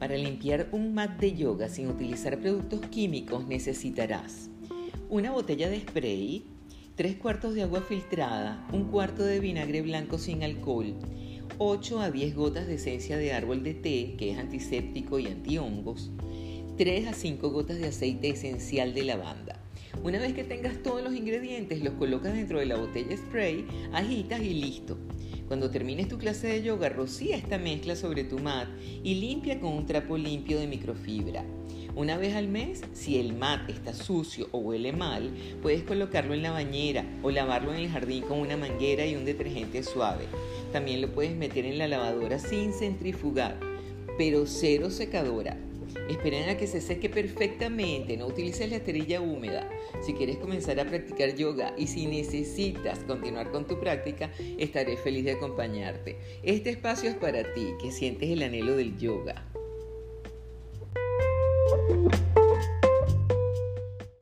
Para limpiar un mat de yoga sin utilizar productos químicos necesitarás una botella de spray, tres cuartos de agua filtrada, un cuarto de vinagre blanco sin alcohol, 8 a 10 gotas de esencia de árbol de té, que es antiséptico y antihongos, 3 a 5 gotas de aceite esencial de lavanda. Una vez que tengas todos los ingredientes, los colocas dentro de la botella spray, agitas y listo. Cuando termines tu clase de yoga, rocía esta mezcla sobre tu mat y limpia con un trapo limpio de microfibra. Una vez al mes, si el mat está sucio o huele mal, puedes colocarlo en la bañera o lavarlo en el jardín con una manguera y un detergente suave. También lo puedes meter en la lavadora sin centrifugar, pero cero secadora. Esperen a que se seque perfectamente, no utilices la esterilla húmeda. Si quieres comenzar a practicar yoga y si necesitas continuar con tu práctica, estaré feliz de acompañarte. Este espacio es para ti, que sientes el anhelo del yoga.